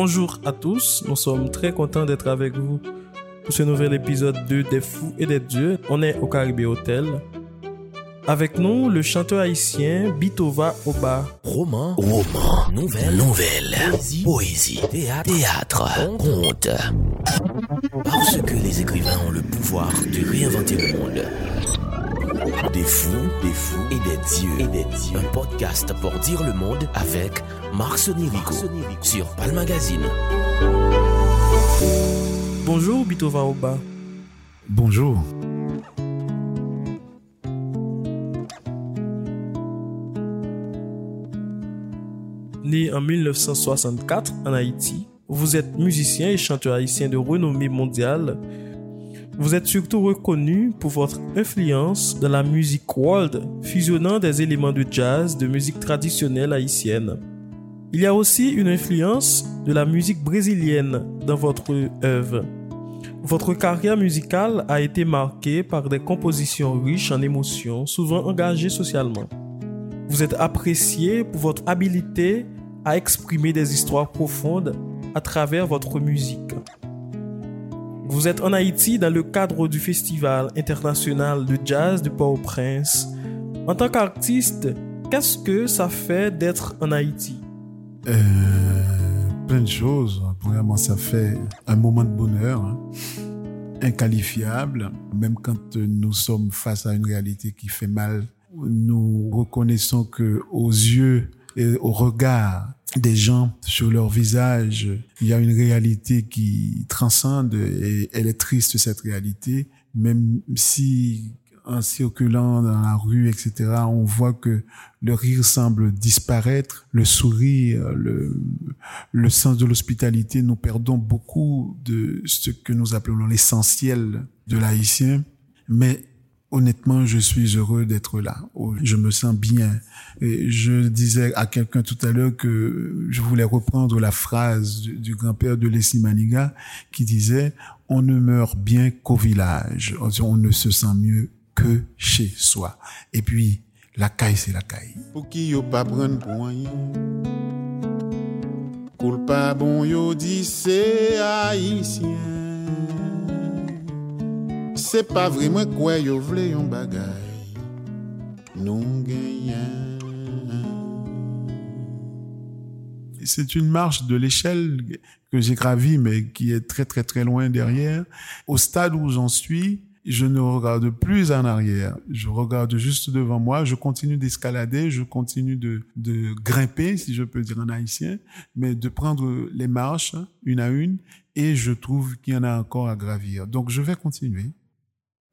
Bonjour à tous, nous sommes très contents d'être avec vous pour ce nouvel épisode de Des Fous et des Dieux. On est au Caribé Hotel. Avec nous, le chanteur haïtien Bitova Oba. Roman, roman, nouvelle, nouvelle, poésie, poésie théâtre, théâtre, conte. Parce que les écrivains ont le pouvoir de réinventer le monde. Des fous, des fous et des dieux, et des dieux. Un podcast pour dire le monde avec Marc Sonirico sur Palm Magazine. Bonjour Bitova Oba. Bonjour. Né en 1964 en Haïti, vous êtes musicien et chanteur haïtien de renommée mondiale. Vous êtes surtout reconnu pour votre influence dans la musique world, fusionnant des éléments de jazz, de musique traditionnelle haïtienne. Il y a aussi une influence de la musique brésilienne dans votre œuvre. Votre carrière musicale a été marquée par des compositions riches en émotions, souvent engagées socialement. Vous êtes apprécié pour votre habilité à exprimer des histoires profondes à travers votre musique. Vous êtes en Haïti dans le cadre du Festival international de jazz de Port-au-Prince. En tant qu'artiste, qu'est-ce que ça fait d'être en Haïti? Euh, Plein de choses. Premièrement, ça fait un moment de bonheur, hein. inqualifiable. Même quand nous sommes face à une réalité qui fait mal, nous reconnaissons que aux yeux et au regard des gens sur leur visage, il y a une réalité qui transcende et elle est triste cette réalité, même si en circulant dans la rue, etc., on voit que le rire semble disparaître, le sourire, le, le sens de l'hospitalité, nous perdons beaucoup de ce que nous appelons l'essentiel de l'haïtien. Mais honnêtement, je suis heureux d'être là. Je me sens bien. Et je disais à quelqu'un tout à l'heure que je voulais reprendre la phrase du, grand-père de Leslie Maniga qui disait on ne meurt bien qu'au village. On ne se sent mieux que chez soi. Et puis, la caille, c'est la caille. Pour qui yo pas bon yo dit c'est haïtien. C'est pas vraiment quoi yo vle yon bagay. Non C'est une marche de l'échelle que j'ai gravie, mais qui est très très très loin derrière. Au stade où j'en suis, je ne regarde plus en arrière. Je regarde juste devant moi. Je continue d'escalader, je continue de, de grimper, si je peux dire en haïtien, mais de prendre les marches une à une. Et je trouve qu'il y en a encore à gravir. Donc je vais continuer.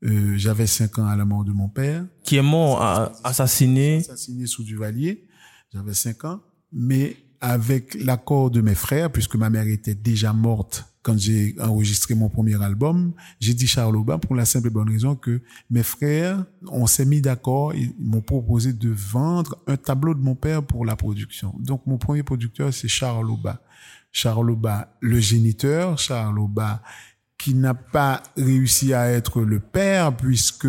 Euh, J'avais cinq ans à la mort de mon père. Qui est mort, assassiné. Assassiné sous Duvalier. J'avais cinq ans. Mais avec l'accord de mes frères, puisque ma mère était déjà morte quand j'ai enregistré mon premier album, j'ai dit Charles Aubin pour la simple et bonne raison que mes frères, on s'est mis d'accord, ils m'ont proposé de vendre un tableau de mon père pour la production. Donc mon premier producteur, c'est Charles Aubin. Charles Aubin, le géniteur, Charles Aubin, qui n'a pas réussi à être le père puisque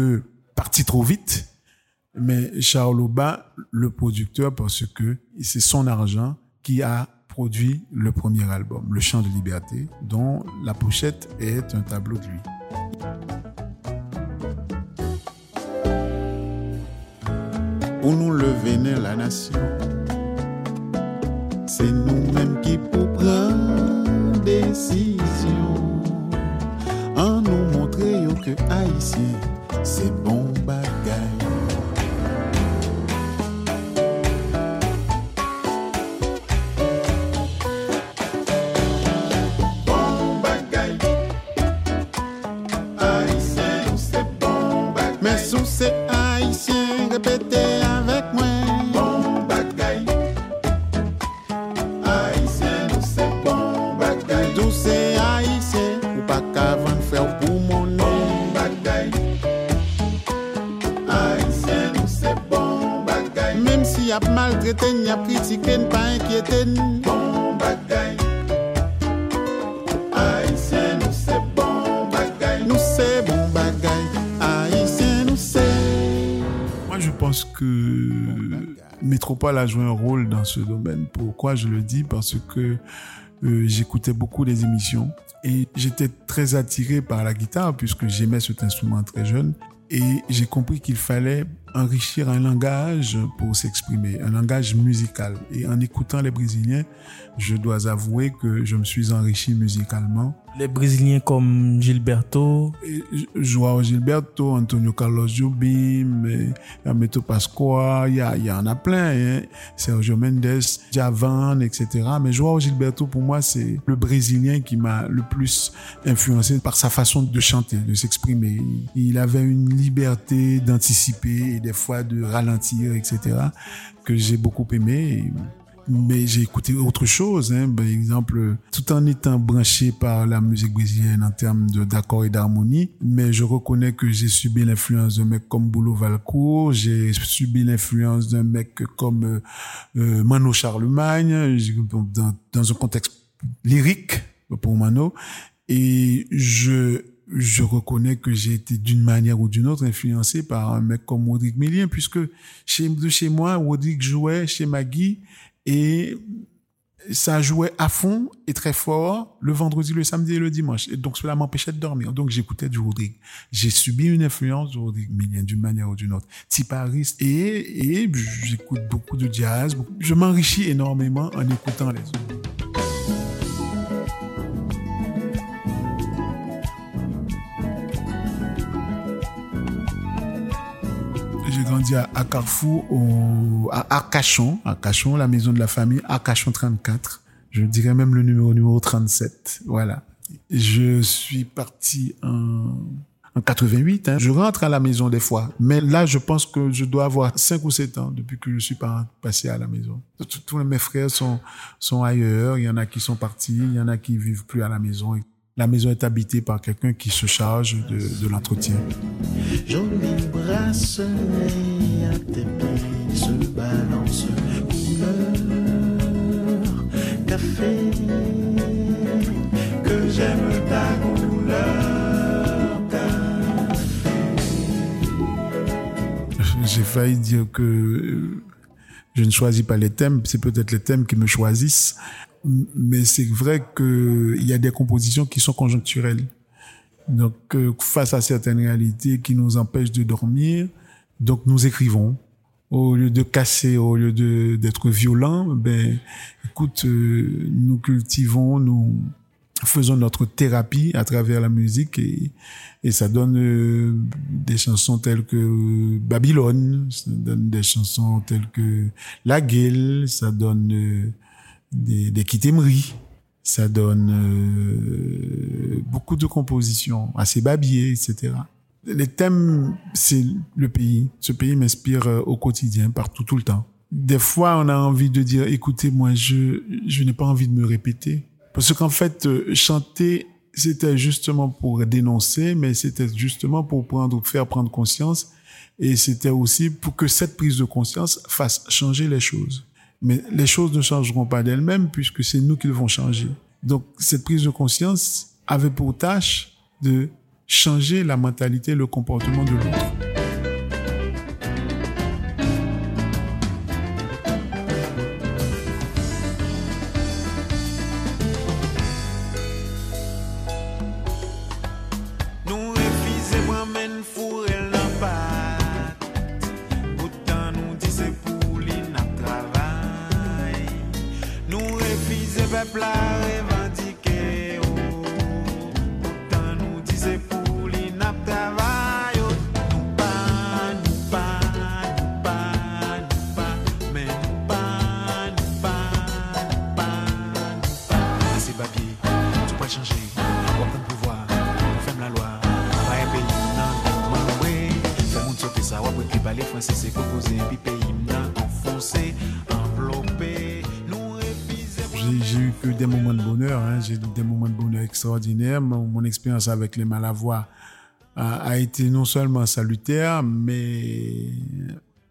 parti trop vite, mais Charles Aubin, le producteur, parce que c'est son argent qui a produit le premier album, Le Chant de Liberté, dont la pochette est un tableau de lui. Pour nous lever la nation, c'est nous-mêmes qui pour prendre décision. Que haïtien, c'est bon Métropole a joué un rôle dans ce domaine. Pourquoi je le dis? Parce que euh, j'écoutais beaucoup des émissions et j'étais très attiré par la guitare puisque j'aimais cet instrument très jeune. Et j'ai compris qu'il fallait enrichir un langage pour s'exprimer, un langage musical. Et en écoutant les Brésiliens, je dois avouer que je me suis enrichi musicalement. Les Brésiliens comme Gilberto. Joao Gilberto, Antonio Carlos Jobim, Ameto Pascoa, il y en a plein, hein. Sergio Mendes, Javan, etc. Mais Joao Gilberto, pour moi, c'est le Brésilien qui m'a le plus influencé par sa façon de chanter, de s'exprimer. Il avait une liberté d'anticiper et des fois de ralentir, etc., que j'ai beaucoup aimé mais j'ai écouté autre chose. Hein. Par exemple, tout en étant branché par la musique brésilienne en termes d'accords et d'harmonie, mais je reconnais que j'ai subi l'influence d'un mec comme Boulot Valcourt, j'ai subi l'influence d'un mec comme euh, euh Mano Charlemagne, dans, dans un contexte lyrique pour Mano, et je je reconnais que j'ai été d'une manière ou d'une autre influencé par un mec comme Rodrigue Mélien, puisque chez, de chez moi, Rodrigue jouait chez Maggie et ça jouait à fond et très fort le vendredi, le samedi et le dimanche. Et donc, cela m'empêchait de dormir. Donc, j'écoutais du Rodrigue. J'ai subi une influence du Rodrigue Millien d'une manière ou d'une autre. Tiparis et, et j'écoute beaucoup de jazz. Je m'enrichis énormément en écoutant les autres. Grandi à, Carrefour, au, à Arcachon, Arcachon, la maison de la famille, Arcachon 34. Je dirais même le numéro numéro 37. Voilà. Je suis parti en, en 88. Hein. Je rentre à la maison des fois. Mais là, je pense que je dois avoir 5 ou 7 ans depuis que je suis passé à la maison. Tous mes frères sont, sont ailleurs. Il y en a qui sont partis. Il y en a qui vivent plus à la maison. La maison est habitée par quelqu'un qui se charge de, de l'entretien. Jolie bracelet à tes pieds se balance couleur café que j'aime ta couleur J'ai failli dire que je ne choisis pas les thèmes, c'est peut-être les thèmes qui me choisissent mais c'est vrai qu'il y a des compositions qui sont conjoncturelles. Donc, euh, face à certaines réalités qui nous empêchent de dormir, donc nous écrivons. Au lieu de casser, au lieu de d'être violents, ben, écoute, euh, nous cultivons, nous faisons notre thérapie à travers la musique et, et ça donne euh, des chansons telles que Babylone, ça donne des chansons telles que La Gueule, ça donne des, des Ça donne euh, beaucoup de compositions, assez babier, etc. Les thèmes, c'est le pays. Ce pays m'inspire euh, au quotidien, partout, tout le temps. Des fois, on a envie de dire, écoutez, moi, je, je n'ai pas envie de me répéter. Parce qu'en fait, euh, chanter, c'était justement pour dénoncer, mais c'était justement pour prendre, faire prendre conscience. Et c'était aussi pour que cette prise de conscience fasse changer les choses. Mais les choses ne changeront pas d'elles-mêmes puisque c'est nous qui devons changer. Donc cette prise de conscience avait pour tâche de changer la mentalité, le comportement de l'autre. Extraordinaire. Mon, expérience avec les Malavois a, a, été non seulement salutaire, mais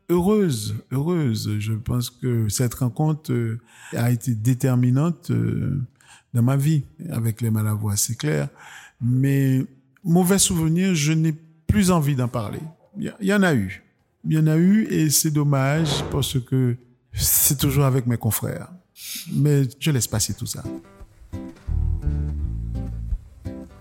heureuse, heureuse. Je pense que cette rencontre euh, a été déterminante euh, dans ma vie avec les Malavois, c'est clair. Mais mauvais souvenir, je n'ai plus envie d'en parler. Il y, en a eu. Il y en a eu et c'est dommage parce que c'est toujours avec mes confrères. Mais je laisse passer tout ça.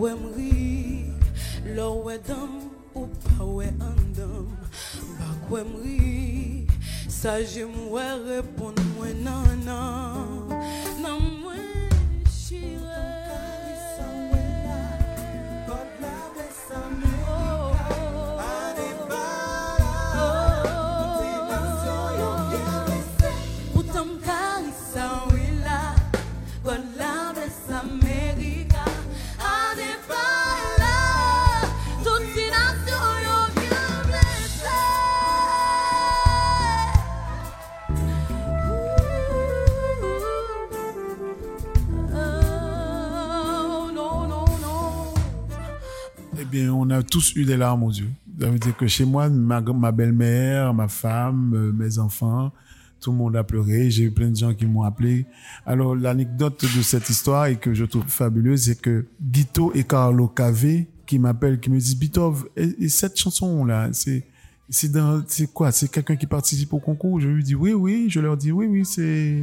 Wè mri, lò wè dam, ou pa wè andam Bak wè mri, sa jim wè repon mwen nanan tous eu des larmes aux yeux. Ça veut dire que chez moi, ma, belle-mère, ma femme, euh, mes enfants, tout le monde a pleuré. J'ai eu plein de gens qui m'ont appelé. Alors, l'anecdote de cette histoire et que je trouve fabuleuse, c'est que Guito et Carlo Cave qui m'appellent, qui me disent, Bitov, et, et cette chanson-là, c'est, c'est quoi? C'est quelqu'un qui participe au concours? Je lui dis, oui, oui. Je leur dis, oui, oui, c'est,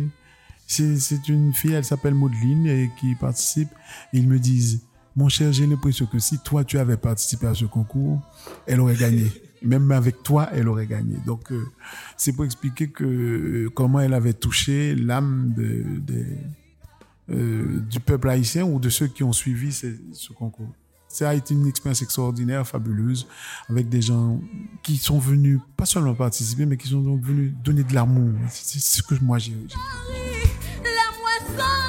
c'est, c'est une fille, elle s'appelle Maudeline et qui participe. Ils me disent, mon cher, j'ai l'impression que si toi tu avais participé à ce concours, elle aurait gagné. Même avec toi, elle aurait gagné. Donc, euh, c'est pour expliquer que euh, comment elle avait touché l'âme euh, du peuple haïtien ou de ceux qui ont suivi ce, concours. Ça a été une expérience extraordinaire, fabuleuse, avec des gens qui sont venus pas seulement participer, mais qui sont donc venus donner de l'amour. C'est ce que moi j'ai- La moisson,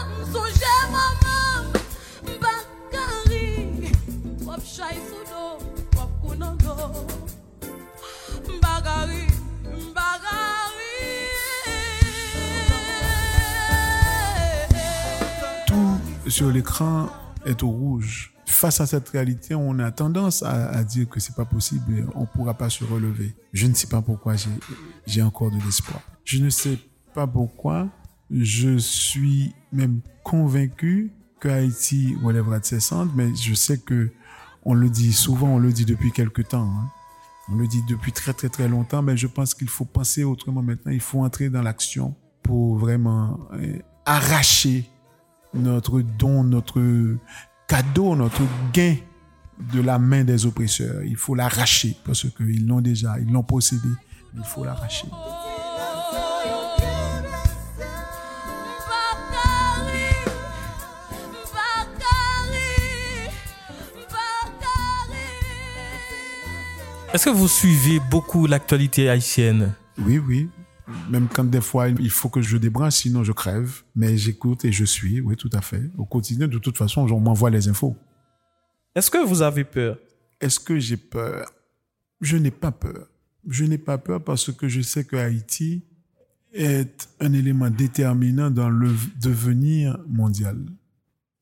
sur l'écran est au rouge. Face à cette réalité, on a tendance à, dire que c'est pas possible, on pourra pas se relever. Je ne sais pas pourquoi j'ai, j'ai encore de l'espoir. Je ne sais pas pourquoi je suis même convaincu que Haïti relèvera de ses cendres, mais je sais que on le dit souvent, on le dit depuis quelque temps. hein. On le dit depuis très très très longtemps, mais je pense qu'il faut penser autrement maintenant. Il faut entrer dans l'action pour vraiment euh, arracher notre don, notre cadeau, notre gain de la main des oppresseurs. Il faut l'arracher parce qu'ils l'ont déjà, ils l'ont possédé. Il faut l'arracher. Est-ce que vous suivez beaucoup l'actualité haïtienne? Oui, oui. Même quand des fois il faut que je débranche, sinon je crève. Mais j'écoute et je suis, oui, tout à fait. Au quotidien, de toute façon, on m'envoie les infos. Est-ce que vous avez peur? Est-ce que j'ai peur? Je n'ai pas peur. Je n'ai pas peur parce que je sais que Haïti est un élément déterminant dans le devenir mondial.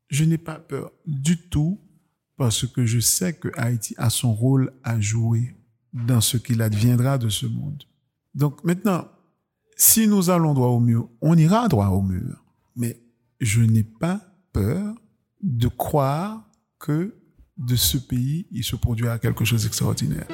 Je n'ai pas peur du tout parce que je sais que Haïti a son rôle à jouer dans ce qu'il adviendra de ce monde. Donc maintenant, si nous allons droit au mur, on ira droit au mur. Mais je n'ai pas peur de croire que de ce pays, il se produira quelque chose d'extraordinaire.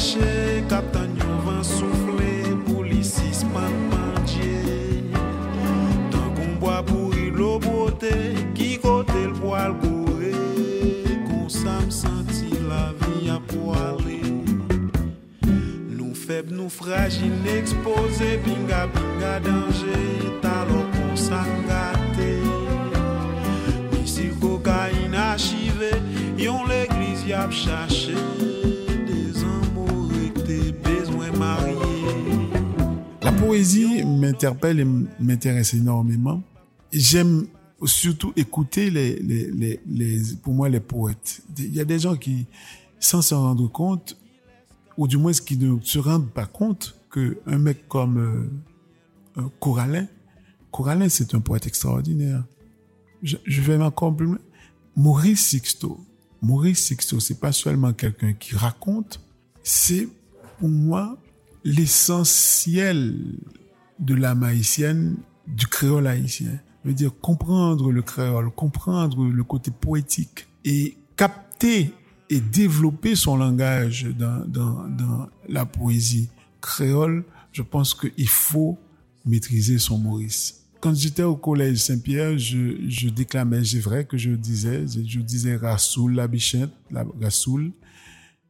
Qui sèche, captain yon vent soufflé, policis pan pandje. Tant qu'on boit pourri l'eau beauté, qui côté le poil gouré, qu'on ça me senti la vie à poiler. Nous faibles, nous fragiles, exposés, binga binga danger, talon qu'on s'engâté. Ici cocaïne archivée, yon l'église y a poésie m'interpelle et m'intéresse énormément. J'aime surtout écouter les, pour moi, les poètes. Il y a des gens qui, sans s'en rendre compte, ou du moins qui ne se rendent pas compte que un mec comme euh, Corallin, Corallin, c'est un poète extraordinaire. Je, vais loin. Maurice Sixto. Maurice Sixto, c'est pas seulement quelqu'un qui raconte, c'est pour moi l'essentiel de la haïtienne, du créole haïtien. Je veux dire, comprendre le créole, comprendre le côté poétique et capter et développer son langage dans, dans, dans la poésie créole, je pense qu'il faut maîtriser son Maurice. Quand j'étais au collège Saint-Pierre, je, je déclamais, c'est vrai que je disais, je disais Rassoul, la bichette, la Rassoul.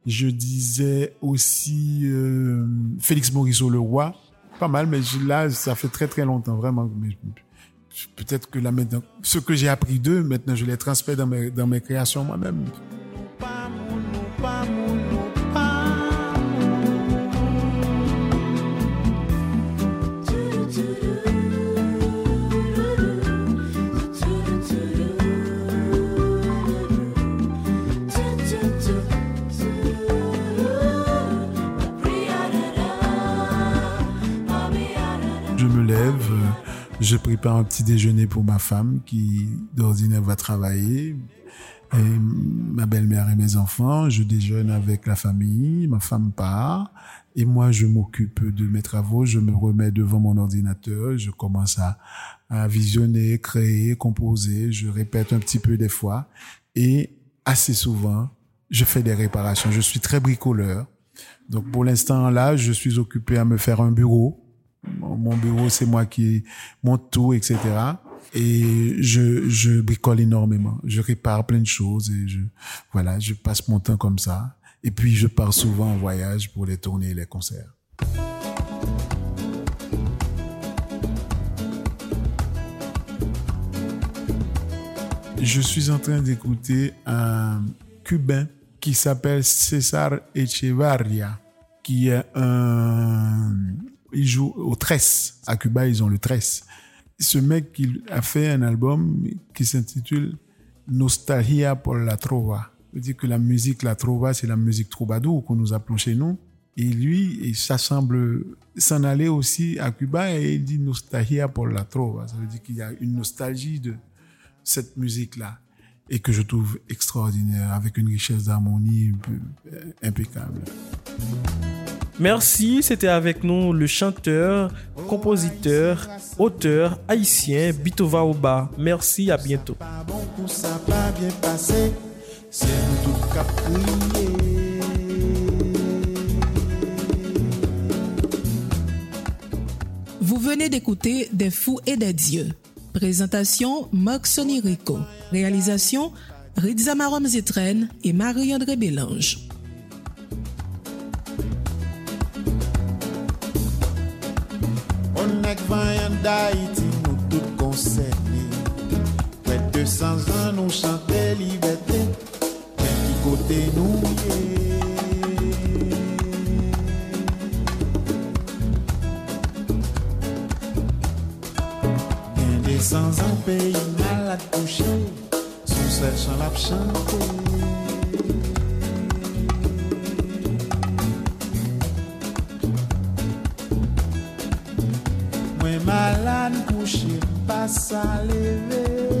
Je disais aussi euh, Félix Morisot, le roi. Pas mal, mais là, ça fait très très longtemps, vraiment. Peut-être que là maintenant, ce que j'ai appris d'eux, maintenant je les transmets dans mes, dans mes créations moi-même. Je prépare un petit déjeuner pour ma femme qui d'ordinaire va travailler, et ma belle-mère et mes enfants. Je déjeune avec la famille, ma femme part, et moi je m'occupe de mes travaux. Je me remets devant mon ordinateur, je commence à, à visionner, créer, composer. Je répète un petit peu des fois, et assez souvent je fais des réparations. Je suis très bricoleur. Donc pour l'instant là, je suis occupé à me faire un bureau mon bureau, c'est moi qui monte tout, etc. Et je, je bricole énormément. Je répare plein de choses et je, voilà, je passe mon temps comme ça. Et puis, je pars souvent en voyage pour les tournées et les concerts. Je suis en train d'écouter un Cubain qui s'appelle César Echevarria, qui est un il joue au tresse. À Cuba, ils ont le tresse. Ce mec, il a fait un album qui s'intitule Nostalgia por la Trova. veut dire que la musique, la Trova, c'est la musique troubadour qu'on nous appelons chez nous. Et lui, ça semble s'en aller aussi à Cuba et il dit Nostalgia por la Trova. Ça veut dire qu'il y a une nostalgie de cette musique-là et que je trouve extraordinaire avec une richesse d'harmonie impeccable. Merci, c'était avec nous le chanteur, compositeur, auteur haïtien Bitova Oba. Merci, à bientôt. Vous venez d'écouter Des fous et des dieux. Présentation Marc Sonirico. Réalisation Ridzamarom Zetren et Marie-André Bélange. d'Haïti nou tout konserni Près de 200 ans nou chante liberté. Men ki kote nou ye Gen de 100 ans peyi malade couché Son sel chan lap chante Mwen malade couché pas sa leve